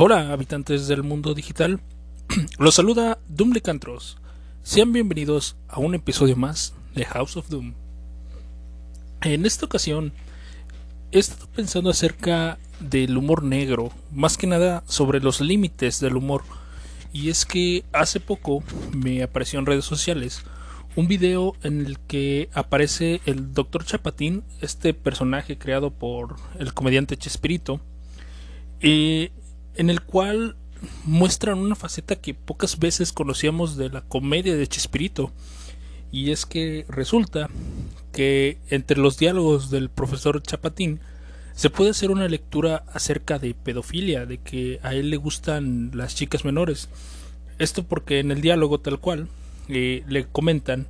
Hola, habitantes del mundo digital. Los saluda Doom Licantros. Sean bienvenidos a un episodio más de House of Doom. En esta ocasión he estado pensando acerca del humor negro, más que nada sobre los límites del humor. Y es que hace poco me apareció en redes sociales un video en el que aparece el Dr. Chapatín, este personaje creado por el comediante Chespirito, y en el cual muestran una faceta que pocas veces conocíamos de la comedia de Chespirito. Y es que resulta que entre los diálogos del profesor Chapatín se puede hacer una lectura acerca de pedofilia, de que a él le gustan las chicas menores. Esto porque en el diálogo tal cual eh, le comentan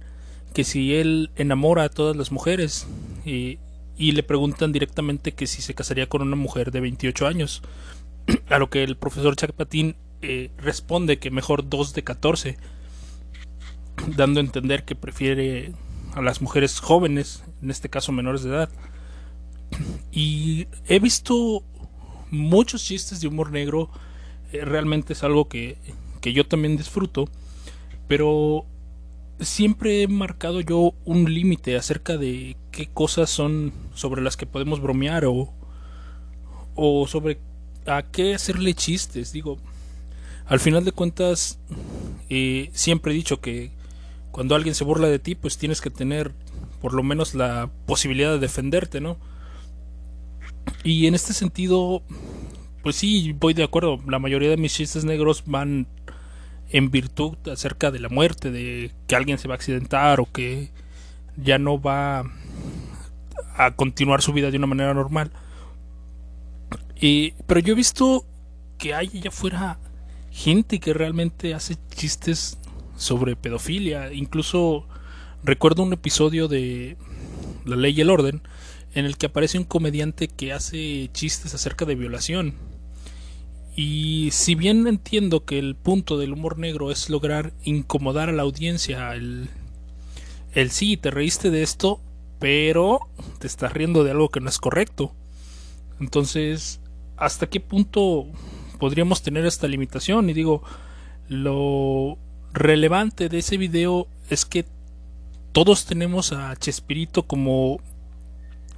que si él enamora a todas las mujeres eh, y le preguntan directamente que si se casaría con una mujer de 28 años. A lo que el profesor Chapatín eh, responde que mejor dos de 14, dando a entender que prefiere a las mujeres jóvenes, en este caso menores de edad. Y he visto muchos chistes de humor negro, eh, realmente es algo que, que yo también disfruto, pero siempre he marcado yo un límite acerca de qué cosas son sobre las que podemos bromear o, o sobre a qué hacerle chistes. Digo, al final de cuentas, eh, siempre he dicho que cuando alguien se burla de ti, pues tienes que tener por lo menos la posibilidad de defenderte, ¿no? Y en este sentido, pues sí, voy de acuerdo. La mayoría de mis chistes negros van en virtud acerca de la muerte, de que alguien se va a accidentar o que ya no va a continuar su vida de una manera normal. Pero yo he visto que hay allá afuera gente que realmente hace chistes sobre pedofilia. Incluso recuerdo un episodio de La Ley y el Orden en el que aparece un comediante que hace chistes acerca de violación. Y si bien entiendo que el punto del humor negro es lograr incomodar a la audiencia, el sí, te reíste de esto, pero te estás riendo de algo que no es correcto. Entonces, ¿hasta qué punto podríamos tener esta limitación? Y digo, lo relevante de ese video es que todos tenemos a Chespirito como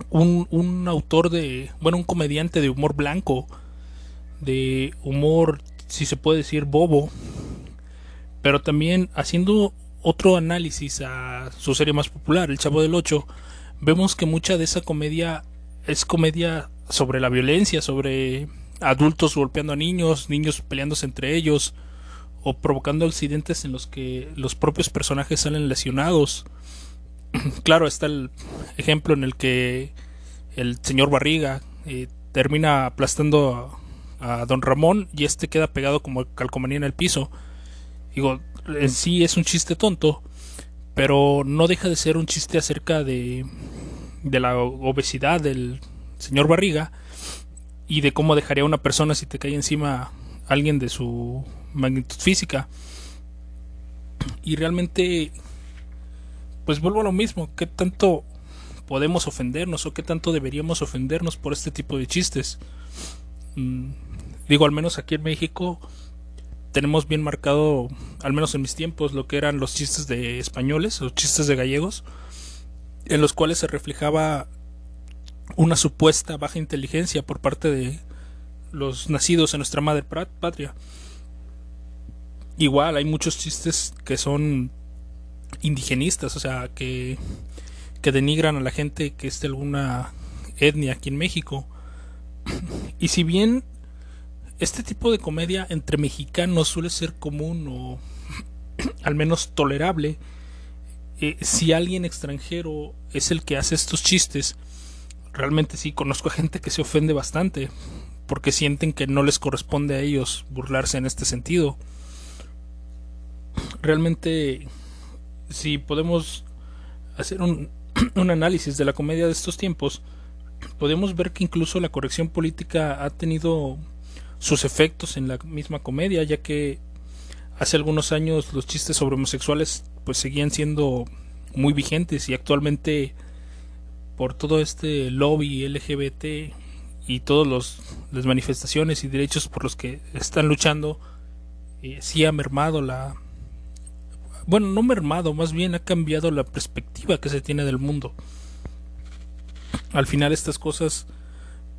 un, un autor de, bueno, un comediante de humor blanco de humor, si se puede decir, bobo, pero también haciendo otro análisis a su serie más popular, El Chavo del Ocho, vemos que mucha de esa comedia es comedia sobre la violencia, sobre adultos golpeando a niños, niños peleándose entre ellos, o provocando accidentes en los que los propios personajes salen lesionados. claro, está el ejemplo en el que el señor Barriga eh, termina aplastando a don Ramón y este queda pegado como calcomanía en el piso. Digo, en sí es un chiste tonto, pero no deja de ser un chiste acerca de, de la obesidad del señor Barriga y de cómo dejaría a una persona si te cae encima alguien de su magnitud física. Y realmente, pues vuelvo a lo mismo, ¿qué tanto podemos ofendernos o qué tanto deberíamos ofendernos por este tipo de chistes? Mm, digo, al menos aquí en México tenemos bien marcado, al menos en mis tiempos, lo que eran los chistes de españoles o chistes de gallegos, en los cuales se reflejaba una supuesta baja inteligencia por parte de los nacidos en nuestra madre patria. Igual hay muchos chistes que son indigenistas, o sea, que, que denigran a la gente que es de alguna etnia aquí en México. Y si bien este tipo de comedia entre mexicanos suele ser común o al menos tolerable, eh, si alguien extranjero es el que hace estos chistes, realmente sí conozco a gente que se ofende bastante porque sienten que no les corresponde a ellos burlarse en este sentido. Realmente, si podemos hacer un, un análisis de la comedia de estos tiempos, podemos ver que incluso la corrección política ha tenido sus efectos en la misma comedia, ya que hace algunos años los chistes sobre homosexuales pues seguían siendo muy vigentes y actualmente por todo este lobby LGBT y todas las manifestaciones y derechos por los que están luchando, eh, sí ha mermado la... Bueno, no mermado, más bien ha cambiado la perspectiva que se tiene del mundo. Al final estas cosas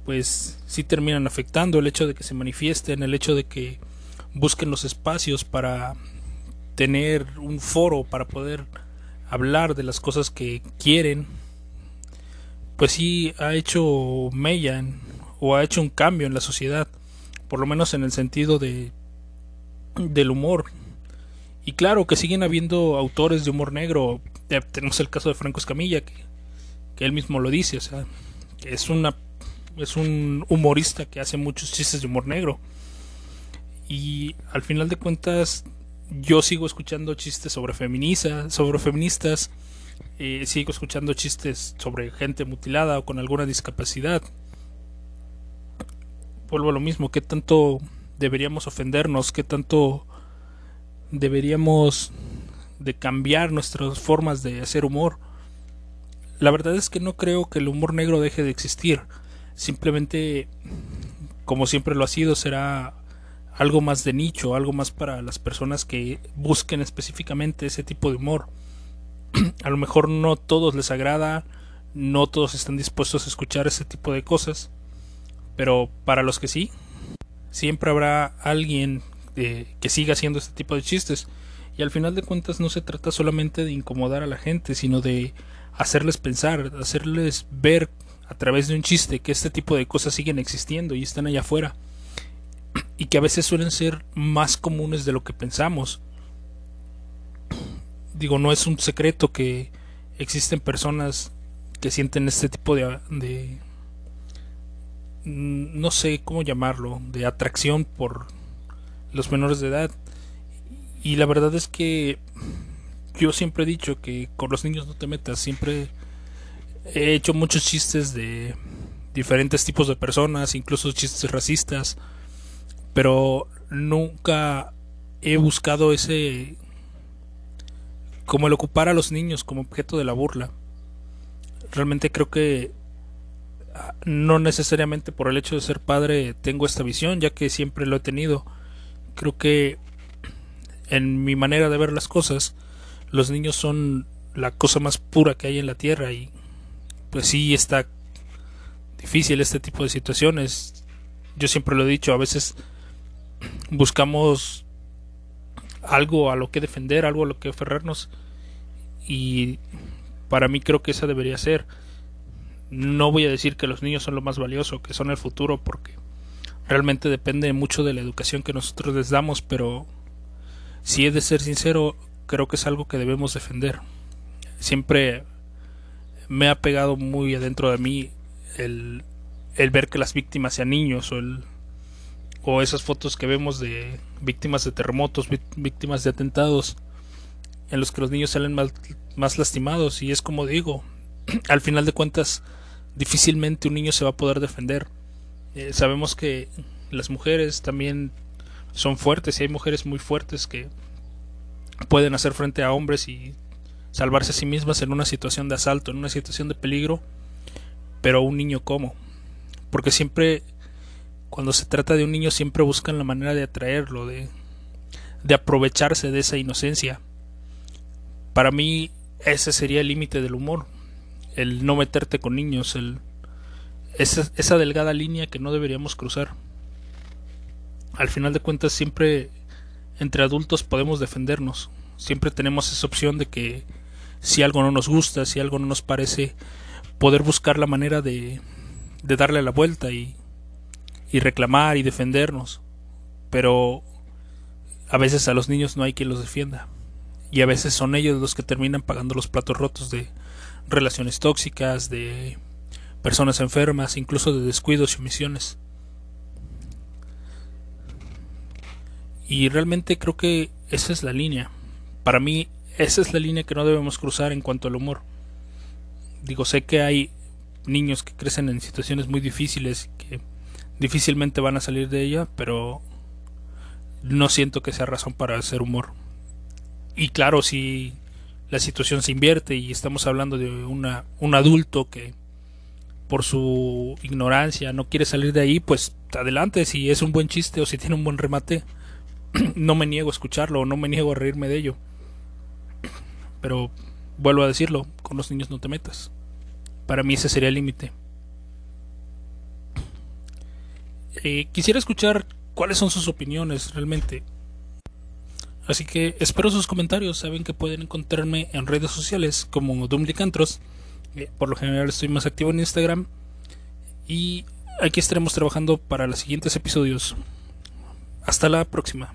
pues sí terminan afectando el hecho de que se manifiesten, el hecho de que busquen los espacios para tener un foro para poder hablar de las cosas que quieren, pues sí ha hecho mella o ha hecho un cambio en la sociedad, por lo menos en el sentido de del humor. Y claro que siguen habiendo autores de humor negro. tenemos el caso de Franco Escamilla, que, él mismo lo dice, o sea, que es una es un humorista que hace muchos chistes de humor negro. Y al final de cuentas, yo sigo escuchando chistes sobre feministas, sobre feministas, eh, sigo escuchando chistes sobre gente mutilada o con alguna discapacidad. Vuelvo a lo mismo, ¿qué tanto deberíamos ofendernos? ¿Qué tanto deberíamos de cambiar nuestras formas de hacer humor? La verdad es que no creo que el humor negro deje de existir. Simplemente, como siempre lo ha sido, será algo más de nicho, algo más para las personas que busquen específicamente ese tipo de humor. a lo mejor no todos les agrada, no todos están dispuestos a escuchar ese tipo de cosas, pero para los que sí, siempre habrá alguien eh, que siga haciendo este tipo de chistes. Y al final de cuentas no se trata solamente de incomodar a la gente, sino de hacerles pensar, hacerles ver a través de un chiste que este tipo de cosas siguen existiendo y están allá afuera y que a veces suelen ser más comunes de lo que pensamos. Digo, no es un secreto que existen personas que sienten este tipo de, de no sé cómo llamarlo, de atracción por los menores de edad. Y la verdad es que yo siempre he dicho que con los niños no te metas, siempre he hecho muchos chistes de diferentes tipos de personas, incluso chistes racistas pero nunca he buscado ese como el ocupar a los niños como objeto de la burla. Realmente creo que ah, no necesariamente por el hecho de ser padre tengo esta visión, ya que siempre lo he tenido. Creo que en mi manera de ver las cosas, los niños son la cosa más pura que hay en la tierra y pues sí está difícil este tipo de situaciones. Yo siempre lo he dicho, a veces buscamos algo a lo que defender, algo a lo que aferrarnos y para mí creo que esa debería ser. No voy a decir que los niños son lo más valioso, que son el futuro, porque realmente depende mucho de la educación que nosotros les damos, pero si he de ser sincero, creo que es algo que debemos defender. Siempre me ha pegado muy adentro de mí el, ver que las víctimas sean niños o el o esas fotos que vemos de víctimas de terremotos, víctimas de atentados, en los que los niños salen más, lastimados. Y es como digo, al final de cuentas, difícilmente un niño se va a poder defender. Eh, sabemos que las mujeres también son fuertes y hay mujeres muy fuertes que pueden hacer frente a hombres y salvarse a sí mismas en una situación de asalto, en una situación de peligro, pero un niño cómo? Porque siempre cuando se trata de un niño siempre buscan la manera de atraerlo, de, de aprovecharse de esa inocencia. Para mí ese sería el límite del humor, el no meterte con niños, el, esa, esa delgada línea que no deberíamos cruzar. Al final de cuentas siempre entre adultos podemos defendernos, siempre tenemos esa opción de que si algo no nos gusta, si algo no nos parece, poder buscar la manera de, de darle la vuelta y, y reclamar y defendernos. Pero a veces a los niños no hay quien los defienda. Y a veces son ellos los que terminan pagando los platos rotos de relaciones tóxicas, de personas enfermas, incluso de descuidos y omisiones. Y realmente creo que esa es la línea. Para mí, esa es la línea que no debemos cruzar en cuanto al humor. Digo, sé que hay niños que crecen en situaciones muy difíciles, que difícilmente van a salir de ella, pero no siento que sea razón para hacer humor. Y claro, si la situación se invierte y estamos hablando de una, un adulto que por su ignorancia no quiere salir de ahí, pues adelante, si es un buen chiste o si tiene un buen remate, no me niego a escucharlo o no me niego a reírme de ello. Pero vuelvo a decirlo, con los niños no te metas. Para mí ese sería el límite. Eh, quisiera escuchar cuáles son sus opiniones realmente. Así que espero sus comentarios. Saben que pueden encontrarme en redes sociales como Dumlicantros. Eh, por lo general estoy más activo en Instagram. Y aquí estaremos trabajando para los siguientes episodios. Hasta la próxima.